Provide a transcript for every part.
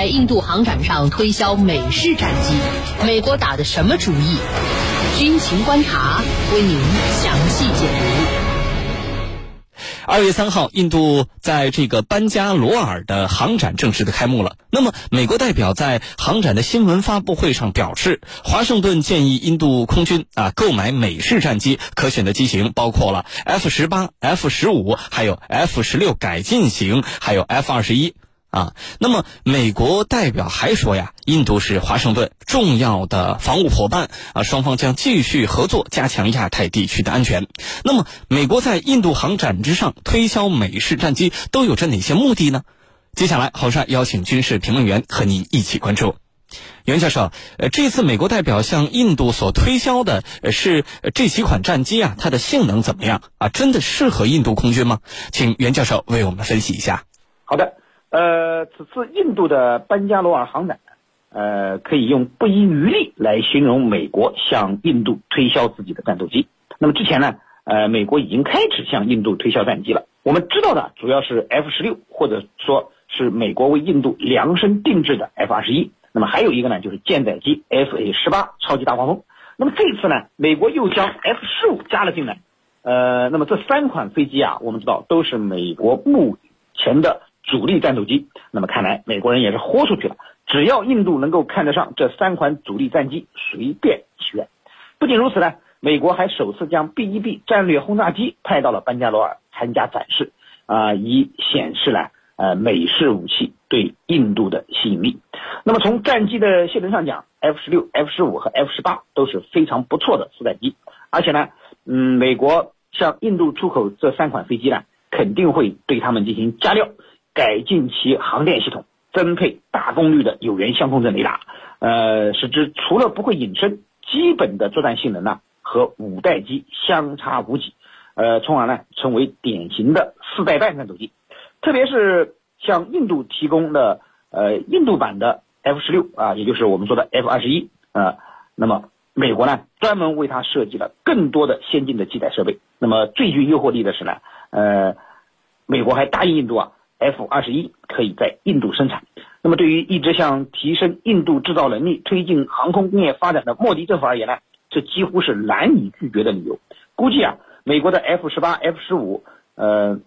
在印度航展上推销美式战机，美国打的什么主意？军情观察为您详细解读。二月三号，印度在这个班加罗尔的航展正式的开幕了。那么，美国代表在航展的新闻发布会上表示，华盛顿建议印度空军啊购买美式战机，可选的机型包括了 F 十八、F 十五，还有 F 十六改进型，还有 F 二十一。啊，那么美国代表还说呀，印度是华盛顿重要的防务伙伴啊，双方将继续合作，加强亚太地区的安全。那么，美国在印度航展之上推销美式战机，都有着哪些目的呢？接下来，侯帅邀请军事评论员和您一起关注。袁教授，呃，这次美国代表向印度所推销的是这几款战机啊，它的性能怎么样啊？真的适合印度空军吗？请袁教授为我们分析一下。好的。呃，此次印度的班加罗尔航展，呃，可以用不遗余力来形容美国向印度推销自己的战斗机。那么之前呢，呃，美国已经开始向印度推销战机了。我们知道的主要是 F 十六，或者说是美国为印度量身定制的 F 二十一。那么还有一个呢，就是舰载机 F A 十八超级大黄蜂。那么这次呢，美国又将 F 十五加了进来。呃，那么这三款飞机啊，我们知道都是美国目前的。主力战斗机，那么看来美国人也是豁出去了。只要印度能够看得上这三款主力战机，随便起愿。不仅如此呢，美国还首次将 B-1B 战略轰炸机派到了班加罗尔参加展示，啊，以显示了呃美式武器对印度的吸引力。那么从战机的性能上讲，F-16、F-15 和 F-18 都是非常不错的四代机，而且呢，嗯，美国向印度出口这三款飞机呢，肯定会对他们进行加料。改进其航电系统，增配大功率的有源相控阵雷达，呃，使之除了不会隐身，基本的作战性能呢和五代机相差无几，呃，从而呢成为典型的四代半战斗机。特别是向印度提供的呃印度版的 F 十六啊，也就是我们说的 F 二十一啊，那么美国呢专门为它设计了更多的先进的机载设备。那么最具诱惑力的是呢，呃，美国还答应印度啊。F 二十一可以在印度生产。那么，对于一直想提升印度制造能力、推进航空工业发展的莫迪政府而言呢，这几乎是难以拒绝的理由。估计啊，美国的 F 十八、F 十五，呃，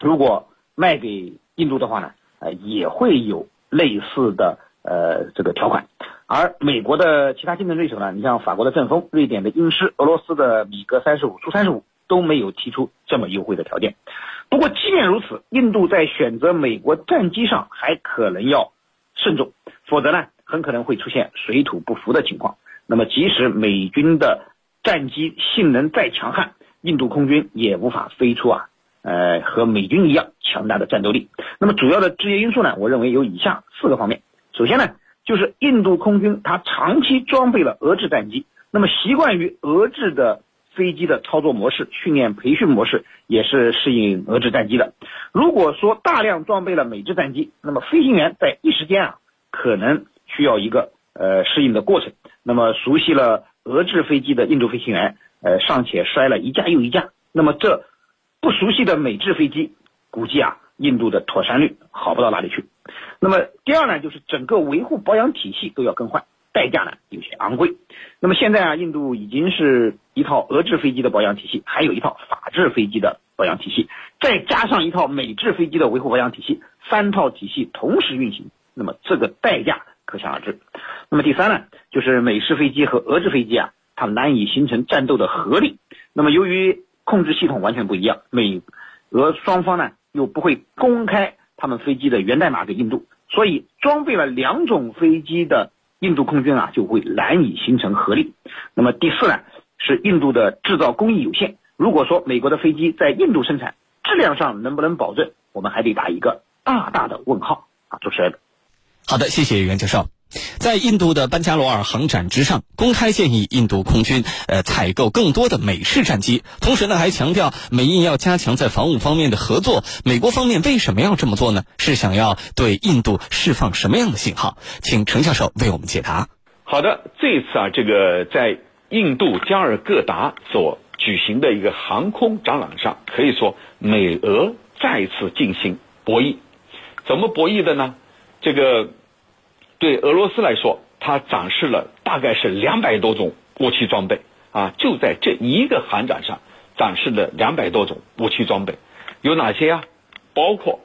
如果卖给印度的话呢，呃，也会有类似的呃这个条款。而美国的其他竞争对手呢，你像法国的阵风、瑞典的鹰狮、俄罗斯的米格三十五、苏三十五都没有提出这么优惠的条件。不过，即便如此，印度在选择美国战机上还可能要慎重，否则呢，很可能会出现水土不服的情况。那么，即使美军的战机性能再强悍，印度空军也无法飞出啊，呃，和美军一样强大的战斗力。那么，主要的制约因素呢，我认为有以下四个方面。首先呢，就是印度空军它长期装备了俄制战机，那么习惯于俄制的。飞机的操作模式、训练培训模式也是适应俄制战机的。如果说大量装备了美制战机，那么飞行员在一时间啊，可能需要一个呃适应的过程。那么熟悉了俄制飞机的印度飞行员，呃尚且摔了一架又一架，那么这不熟悉的美制飞机，估计啊印度的妥善率好不到哪里去。那么第二呢，就是整个维护保养体系都要更换。代价呢有些昂贵，那么现在啊，印度已经是一套俄制飞机的保养体系，还有一套法制飞机的保养体系，再加上一套美制飞机的维护保养体系，三套体系同时运行，那么这个代价可想而知。那么第三呢，就是美式飞机和俄制飞机啊，它难以形成战斗的合力。那么由于控制系统完全不一样，美俄双方呢又不会公开他们飞机的源代码给印度，所以装备了两种飞机的。印度空军啊就会难以形成合力。那么第四呢，是印度的制造工艺有限。如果说美国的飞机在印度生产，质量上能不能保证，我们还得打一个大大的问号啊！主持人，好的，谢谢袁教授。在印度的班加罗尔航展之上，公开建议印度空军呃采购更多的美式战机，同时呢还强调美印要加强在防务方面的合作。美国方面为什么要这么做呢？是想要对印度释放什么样的信号？请程教授为我们解答。好的，这次啊，这个在印度加尔各答所举行的一个航空展览上，可以说美俄再次进行博弈。怎么博弈的呢？这个。对俄罗斯来说，它展示了大概是两百多种武器装备啊，就在这一个航展上展示了两百多种武器装备，有哪些啊？包括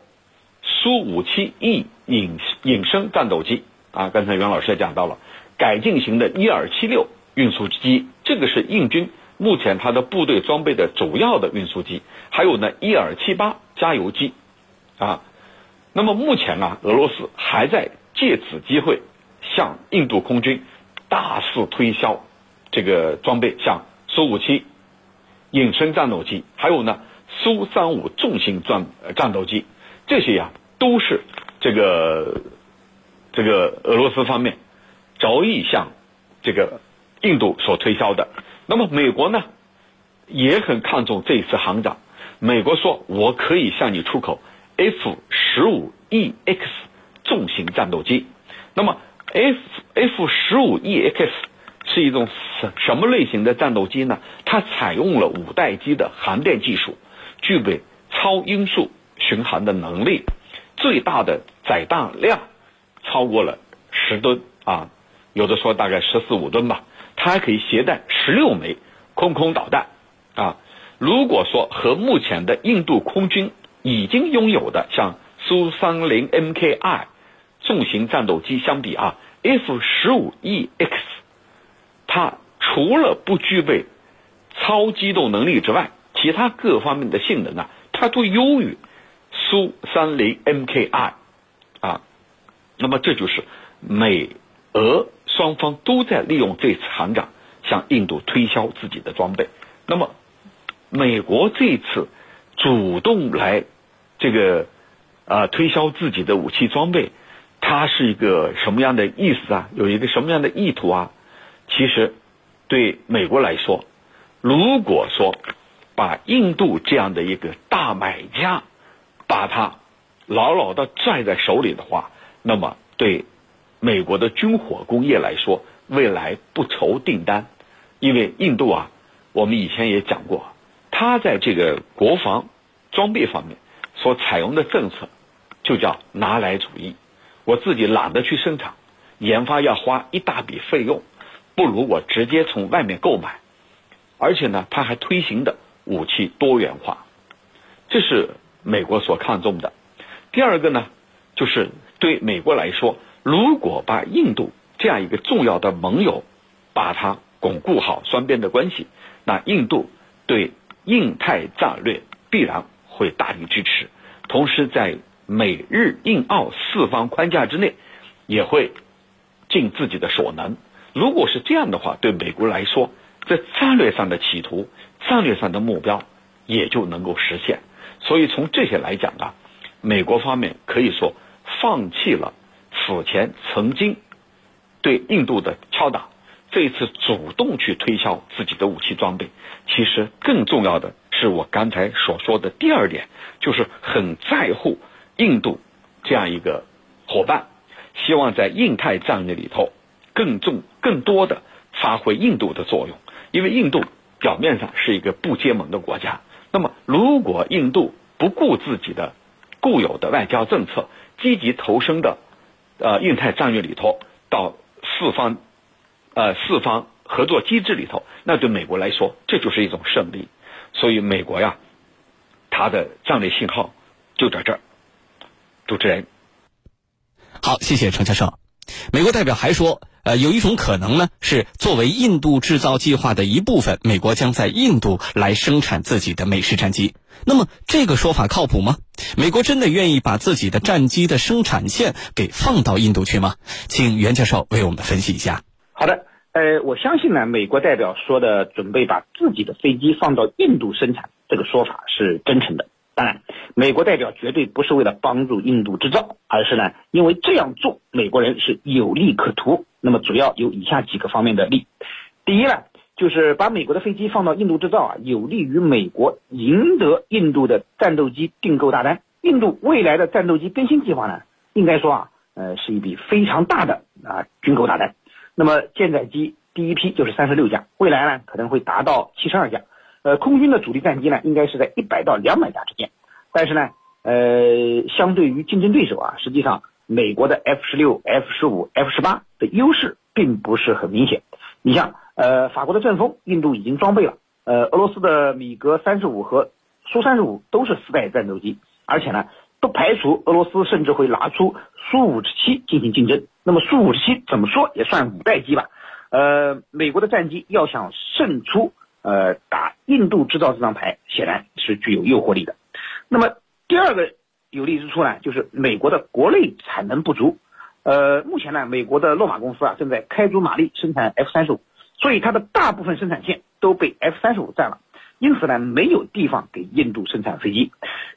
苏五七 E 隐隐身战斗机啊，刚才袁老师也讲到了，改进型的伊尔七六运输机，这个是印军目前它的部队装备的主要的运输机，还有呢伊尔七八加油机啊。那么目前啊，俄罗斯还在借此机会向印度空军大肆推销这个装备，像苏五七隐身战斗机，还有呢苏三五重型战战斗机，这些呀都是这个这个俄罗斯方面着意向这个印度所推销的。那么美国呢也很看重这一次航展，美国说我可以向你出口。F 十五 EX 重型战斗机，那么 F F 十五 EX 是一种什什么类型的战斗机呢？它采用了五代机的航电技术，具备超音速巡航的能力，最大的载弹量超过了十吨啊，有的说大概十四五吨吧。它还可以携带十六枚空空导弹啊。如果说和目前的印度空军已经拥有的像苏三零 MKI 重型战斗机相比啊，F 十五 EX 它除了不具备超机动能力之外，其他各方面的性能啊，它都优于苏三零 MKI 啊。那么这就是美俄双方都在利用这次航展向印度推销自己的装备。那么美国这次。主动来这个啊推销自己的武器装备，它是一个什么样的意思啊？有一个什么样的意图啊？其实对美国来说，如果说把印度这样的一个大买家把它牢牢的拽在手里的话，那么对美国的军火工业来说，未来不愁订单，因为印度啊，我们以前也讲过。他在这个国防装备方面所采用的政策，就叫拿来主义。我自己懒得去生产，研发要花一大笔费用，不如我直接从外面购买。而且呢，他还推行的武器多元化，这是美国所看重的。第二个呢，就是对美国来说，如果把印度这样一个重要的盟友，把它巩固好双边的关系，那印度对。印太战略必然会大力支持，同时在美日印澳四方框架之内，也会尽自己的所能。如果是这样的话，对美国来说，在战略上的企图、战略上的目标也就能够实现。所以从这些来讲啊，美国方面可以说放弃了此前曾经对印度的敲打。这一次主动去推销自己的武器装备，其实更重要的是我刚才所说的第二点，就是很在乎印度这样一个伙伴，希望在印太战略里头更重、更多的发挥印度的作用。因为印度表面上是一个不结盟的国家，那么如果印度不顾自己的固有的外交政策，积极投身的呃印太战略里头，到四方。呃，四方合作机制里头，那对美国来说，这就是一种胜利。所以，美国呀，它的战略信号就在这儿。主持人，好，谢谢程教授。美国代表还说，呃，有一种可能呢，是作为印度制造计划的一部分，美国将在印度来生产自己的美式战机。那么，这个说法靠谱吗？美国真的愿意把自己的战机的生产线给放到印度去吗？请袁教授为我们分析一下。好的，呃，我相信呢，美国代表说的准备把自己的飞机放到印度生产这个说法是真诚的。当然，美国代表绝对不是为了帮助印度制造，而是呢，因为这样做美国人是有利可图。那么主要有以下几个方面的利。第一呢，就是把美国的飞机放到印度制造啊，有利于美国赢得印度的战斗机订购大单。印度未来的战斗机更新计划呢，应该说啊，呃，是一笔非常大的啊军购大单。那么舰载机第一批就是三十六架，未来呢可能会达到七十二架。呃，空军的主力战机呢应该是在一百到两百架之间。但是呢，呃，相对于竞争对手啊，实际上美国的 F 十六、F 十五、F 十八的优势并不是很明显。你像，呃，法国的阵风，印度已经装备了，呃，俄罗斯的米格三十五和苏三十五都是四代战斗机，而且呢，不排除俄罗斯甚至会拿出苏五十七进行竞争。那么苏五十七怎么说也算五代机吧？呃，美国的战机要想胜出，呃，打印度制造这张牌，显然是具有诱惑力的。那么第二个有利之处呢，就是美国的国内产能不足。呃，目前呢，美国的洛马公司啊正在开足马力生产 F 三十五，所以它的大部分生产线都被 F 三十五占了，因此呢，没有地方给印度生产飞机。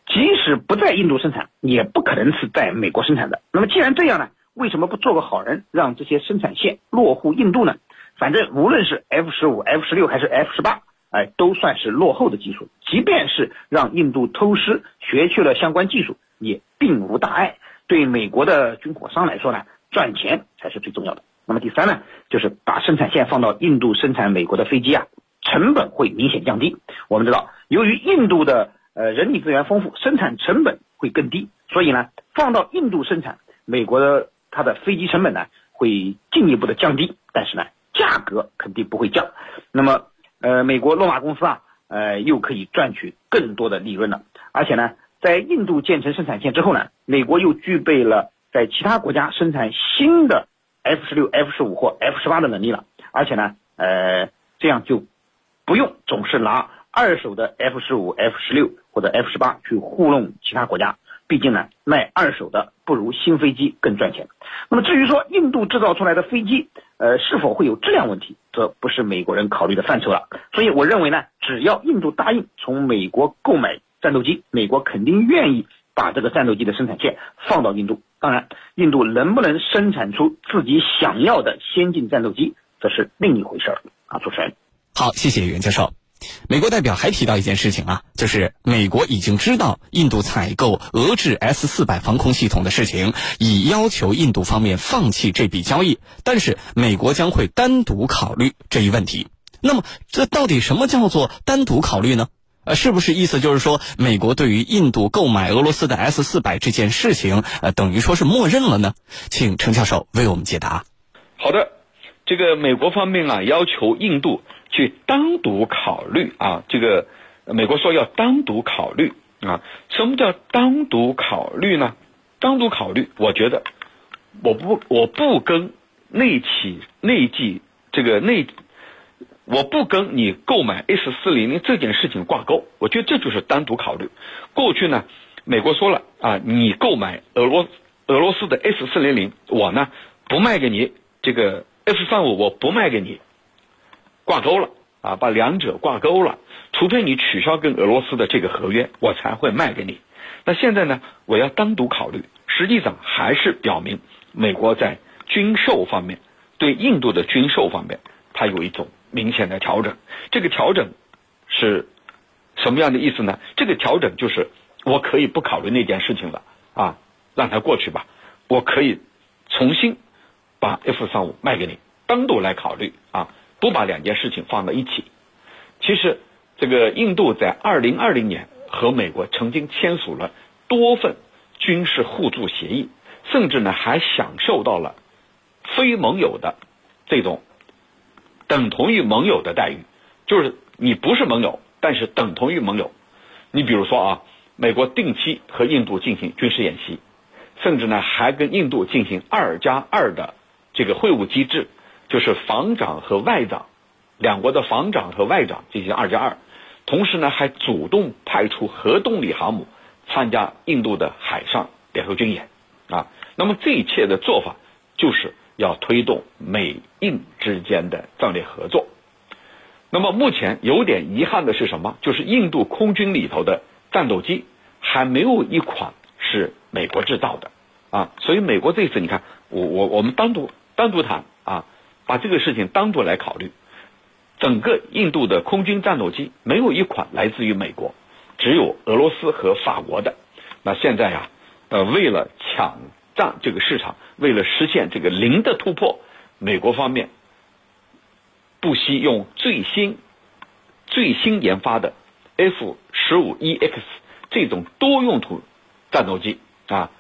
即使不在印度生产，也不可能是在美国生产的。那么既然这样呢，为什么不做个好人，让这些生产线落户印度呢？反正无论是 F 十五、F 十六还是 F 十八，哎，都算是落后的技术。即便是让印度偷师学去了相关技术，也并无大碍。对美国的军火商来说呢，赚钱才是最重要的。那么第三呢，就是把生产线放到印度生产美国的飞机啊，成本会明显降低。我们知道，由于印度的呃人力资源丰富，生产成本会更低，所以呢，放到印度生产美国的它的飞机成本呢会进一步的降低，但是呢，价格肯定不会降。那么呃，美国洛马公司啊，呃，又可以赚取更多的利润了，而且呢。在印度建成生产线之后呢，美国又具备了在其他国家生产新的 F 十六、F 十五或 F 十八的能力了，而且呢，呃，这样就不用总是拿二手的 F 十五、F 十六或者 F 十八去糊弄其他国家。毕竟呢，卖二手的不如新飞机更赚钱。那么至于说印度制造出来的飞机，呃，是否会有质量问题，则不是美国人考虑的范畴了。所以我认为呢，只要印度答应从美国购买。战斗机，美国肯定愿意把这个战斗机的生产线放到印度。当然，印度能不能生产出自己想要的先进战斗机，这是另一回事儿啊！主持人，好，谢谢袁教授。美国代表还提到一件事情啊，就是美国已经知道印度采购俄制 S 四百防空系统的事情，已要求印度方面放弃这笔交易，但是美国将会单独考虑这一问题。那么，这到底什么叫做单独考虑呢？呃，是不是意思就是说，美国对于印度购买俄罗斯的 S 四百这件事情，呃，等于说是默认了呢？请程教授为我们解答。好的，这个美国方面啊，要求印度去单独考虑啊，这个美国说要单独考虑啊，什么叫单独考虑呢？单独考虑，我觉得我不我不跟内企内计这个内。我不跟你购买 S 四零零这件事情挂钩，我觉得这就是单独考虑。过去呢，美国说了啊，你购买俄罗俄罗斯的 S 四零零，我呢不卖给你这个 S 三五，我不卖给你，挂钩了啊，把两者挂钩了。除非你取消跟俄罗斯的这个合约，我才会卖给你。那现在呢，我要单独考虑，实际上还是表明美国在军售方面对印度的军售方面，它有一种。明显的调整，这个调整是什么样的意思呢？这个调整就是我可以不考虑那件事情了啊，让它过去吧。我可以重新把 F 三五卖给你，单独来考虑啊，不把两件事情放在一起。其实，这个印度在二零二零年和美国曾经签署了多份军事互助协议，甚至呢还享受到了非盟友的这种。等同于盟友的待遇，就是你不是盟友，但是等同于盟友。你比如说啊，美国定期和印度进行军事演习，甚至呢还跟印度进行二加二的这个会晤机制，就是防长和外长两国的防长和外长进行二加二，同时呢还主动派出核动力航母参加印度的海上联合军演啊。那么这一切的做法就是。要推动美印之间的战略合作。那么目前有点遗憾的是什么？就是印度空军里头的战斗机还没有一款是美国制造的啊。所以美国这次你看，我我我们单独单独谈啊，把这个事情单独来考虑。整个印度的空军战斗机没有一款来自于美国，只有俄罗斯和法国的。那现在呀，呃，为了抢。占这个市场，为了实现这个零的突破，美国方面不惜用最新、最新研发的 F 十五 EX 这种多用途战斗机啊，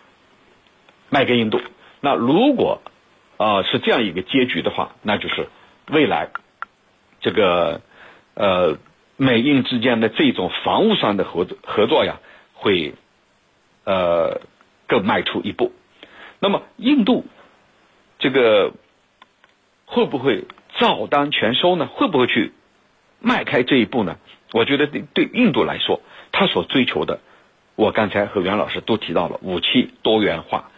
卖给印度。那如果啊是这样一个结局的话，那就是未来这个呃美印之间的这种防务上的合作合作呀，会呃更迈出一步。那么印度这个会不会照单全收呢？会不会去迈开这一步呢？我觉得对对印度来说，他所追求的，我刚才和袁老师都提到了武器多元化。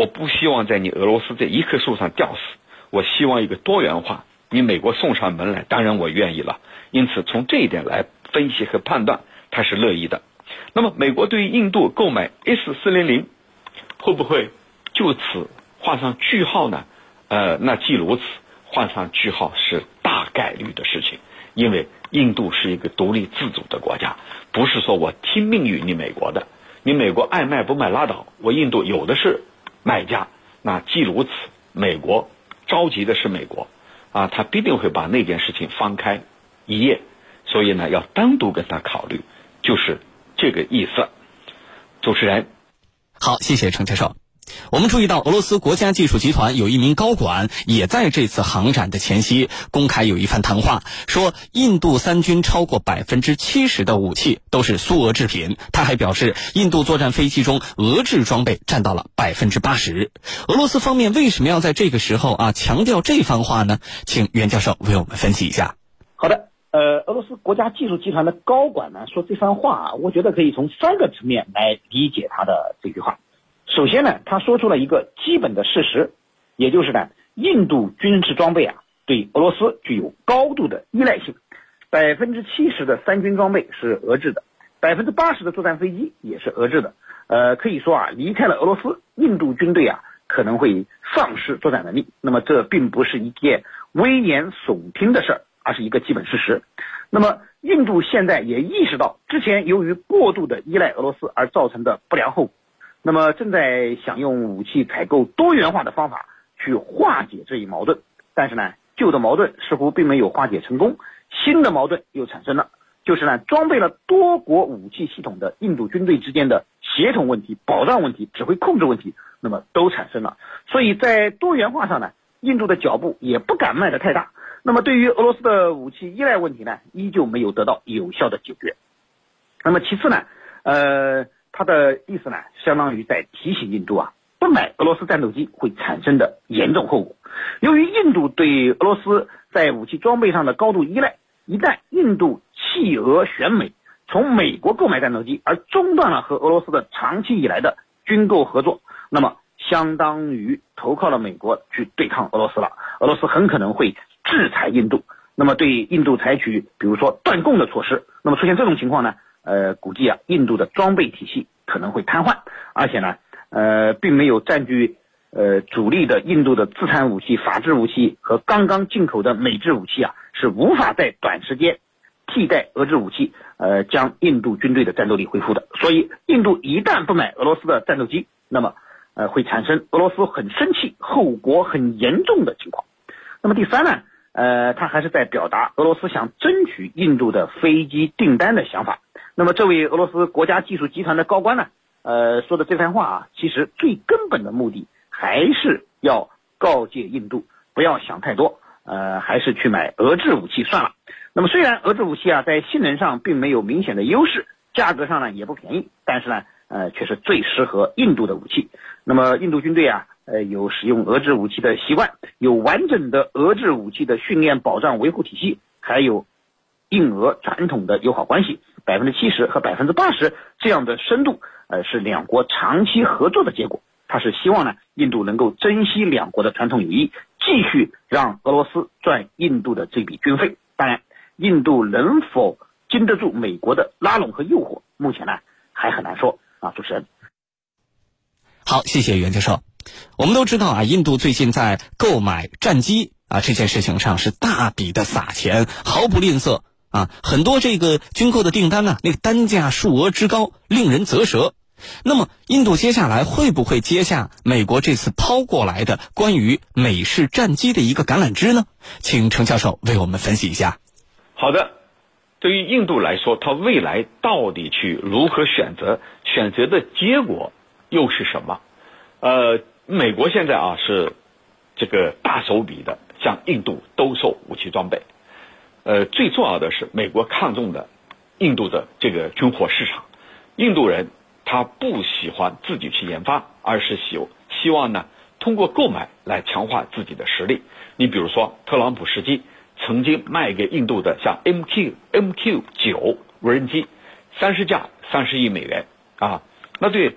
我不希望在你俄罗斯这一棵树上吊死，我希望一个多元化。你美国送上门来，当然我愿意了。因此，从这一点来分析和判断，他是乐意的。那么，美国对于印度购买 S 四零零，会不会就此画上句号呢？呃，那既如此，画上句号是大概率的事情，因为印度是一个独立自主的国家，不是说我听命于你美国的，你美国爱卖不卖拉倒，我印度有的是卖家。那既如此，美国着急的是美国，啊，他必定会把那件事情翻开一页，所以呢，要单独跟他考虑，就是这个意思。主持人，好，谢谢程教授。我们注意到，俄罗斯国家技术集团有一名高管也在这次航展的前夕公开有一番谈话，说印度三军超过百分之七十的武器都是苏俄制品。他还表示，印度作战飞机中俄制装备占到了百分之八十。俄罗斯方面为什么要在这个时候啊强调这番话呢？请袁教授为我们分析一下。好的，呃，俄罗斯国家技术集团的高管呢说这番话啊，我觉得可以从三个层面来理解他的这句话。首先呢，他说出了一个基本的事实，也就是呢，印度军事装备啊，对俄罗斯具有高度的依赖性，百分之七十的三军装备是俄制的，百分之八十的作战飞机也是俄制的。呃，可以说啊，离开了俄罗斯，印度军队啊可能会丧失作战能力。那么这并不是一件危言耸听的事儿，而是一个基本事实。那么印度现在也意识到，之前由于过度的依赖俄罗斯而造成的不良后果。那么正在想用武器采购多元化的方法去化解这一矛盾，但是呢，旧的矛盾似乎并没有化解成功，新的矛盾又产生了，就是呢，装备了多国武器系统的印度军队之间的协同问题、保障问题、指挥控制问题，那么都产生了。所以在多元化上呢，印度的脚步也不敢迈得太大。那么对于俄罗斯的武器依赖问题呢，依旧没有得到有效的解决。那么其次呢，呃。他的意思呢，相当于在提醒印度啊，不买俄罗斯战斗机会产生的严重后果。由于印度对俄罗斯在武器装备上的高度依赖，一旦印度弃俄选美，从美国购买战斗机，而中断了和俄罗斯的长期以来的军购合作，那么相当于投靠了美国去对抗俄罗斯了。俄罗斯很可能会制裁印度，那么对印度采取比如说断供的措施。那么出现这种情况呢？呃，估计啊，印度的装备体系可能会瘫痪，而且呢，呃，并没有占据呃主力的印度的自产武器、法制武器和刚刚进口的美制武器啊，是无法在短时间替代俄制武器，呃，将印度军队的战斗力恢复的。所以，印度一旦不买俄罗斯的战斗机，那么呃，会产生俄罗斯很生气、后果很严重的情况。那么第三呢，呃，他还是在表达俄罗斯想争取印度的飞机订单的想法。那么，这位俄罗斯国家技术集团的高官呢？呃，说的这番话啊，其实最根本的目的还是要告诫印度不要想太多，呃，还是去买俄制武器算了。那么，虽然俄制武器啊在性能上并没有明显的优势，价格上呢也不便宜，但是呢，呃，却是最适合印度的武器。那么，印度军队啊，呃，有使用俄制武器的习惯，有完整的俄制武器的训练、保障、维护体系，还有印俄传统的友好关系。百分之七十和百分之八十这样的深度，呃，是两国长期合作的结果。他是希望呢，印度能够珍惜两国的传统友谊，继续让俄罗斯赚印度的这笔军费。当然，印度能否经得住美国的拉拢和诱惑，目前呢还很难说啊。主持人，好，谢谢袁教授。我们都知道啊，印度最近在购买战机啊这件事情上是大笔的撒钱，毫不吝啬。啊，很多这个军购的订单呢，那个单价数额之高，令人啧舌。那么，印度接下来会不会接下美国这次抛过来的关于美式战机的一个橄榄枝呢？请程教授为我们分析一下。好的，对于印度来说，它未来到底去如何选择，选择的结果又是什么？呃，美国现在啊是这个大手笔的向印度兜售武器装备，呃，最重要的是美国看中的印度的这个军火市场，印度人他不喜欢自己去研发，而是希希望呢通过购买来强化自己的实力。你比如说，特朗普时期曾经卖给印度的像 MQ MQ 九无人机，三十架三十亿美元啊，那对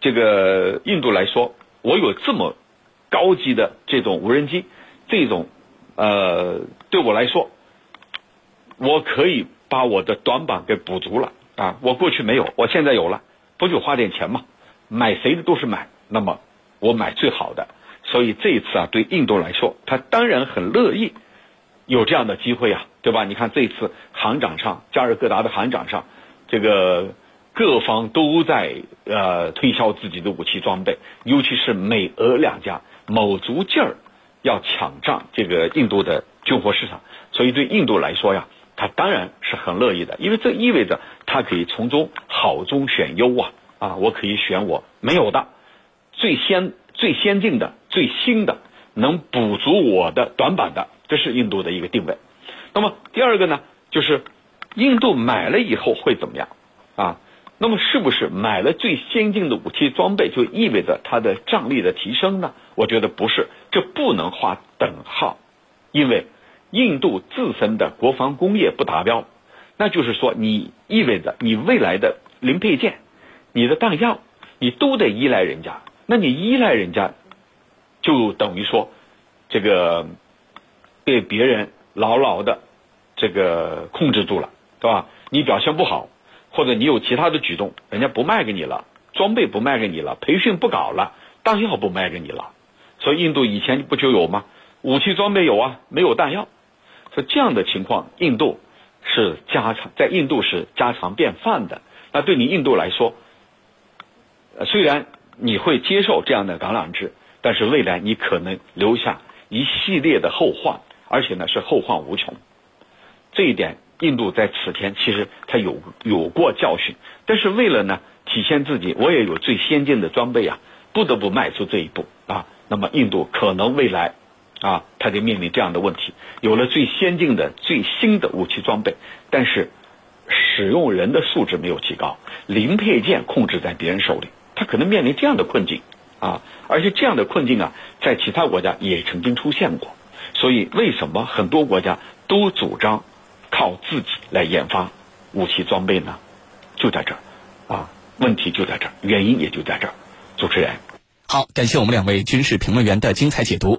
这个印度来说。我有这么高级的这种无人机，这种呃，对我来说，我可以把我的短板给补足了啊！我过去没有，我现在有了，不就花点钱吗？买谁的都是买，那么我买最好的。所以这一次啊，对印度来说，他当然很乐意有这样的机会啊，对吧？你看这一次航展上，加尔各答的航展上，这个。各方都在呃推销自己的武器装备，尤其是美俄两家卯足劲儿要抢占这个印度的军火市场，所以对印度来说呀，他当然是很乐意的，因为这意味着他可以从中好中选优啊啊，我可以选我没有的最先最先进的最新的能补足我的短板的，这是印度的一个定位。那么第二个呢，就是印度买了以后会怎么样啊？那么，是不是买了最先进的武器装备就意味着它的战力的提升呢？我觉得不是，这不能划等号，因为印度自身的国防工业不达标，那就是说，你意味着你未来的零配件、你的弹药，你都得依赖人家。那你依赖人家，就等于说，这个被别人牢牢的这个控制住了，对吧？你表现不好。或者你有其他的举动，人家不卖给你了，装备不卖给你了，培训不搞了，弹药不卖给你了，所以印度以前不就有吗？武器装备有啊，没有弹药，说这样的情况，印度是家常，在印度是家常便饭的。那对你印度来说，虽然你会接受这样的橄榄枝，但是未来你可能留下一系列的后患，而且呢是后患无穷。这一点。印度在此前其实他有有过教训，但是为了呢体现自己，我也有最先进的装备啊，不得不迈出这一步啊。那么印度可能未来啊，他就面临这样的问题：有了最先进的、最新的武器装备，但是使用人的素质没有提高，零配件控制在别人手里，他可能面临这样的困境啊。而且这样的困境啊，在其他国家也曾经出现过。所以为什么很多国家都主张？靠自己来研发武器装备呢，就在这儿，啊，问题就在这儿，原因也就在这儿。主持人，好，感谢我们两位军事评论员的精彩解读。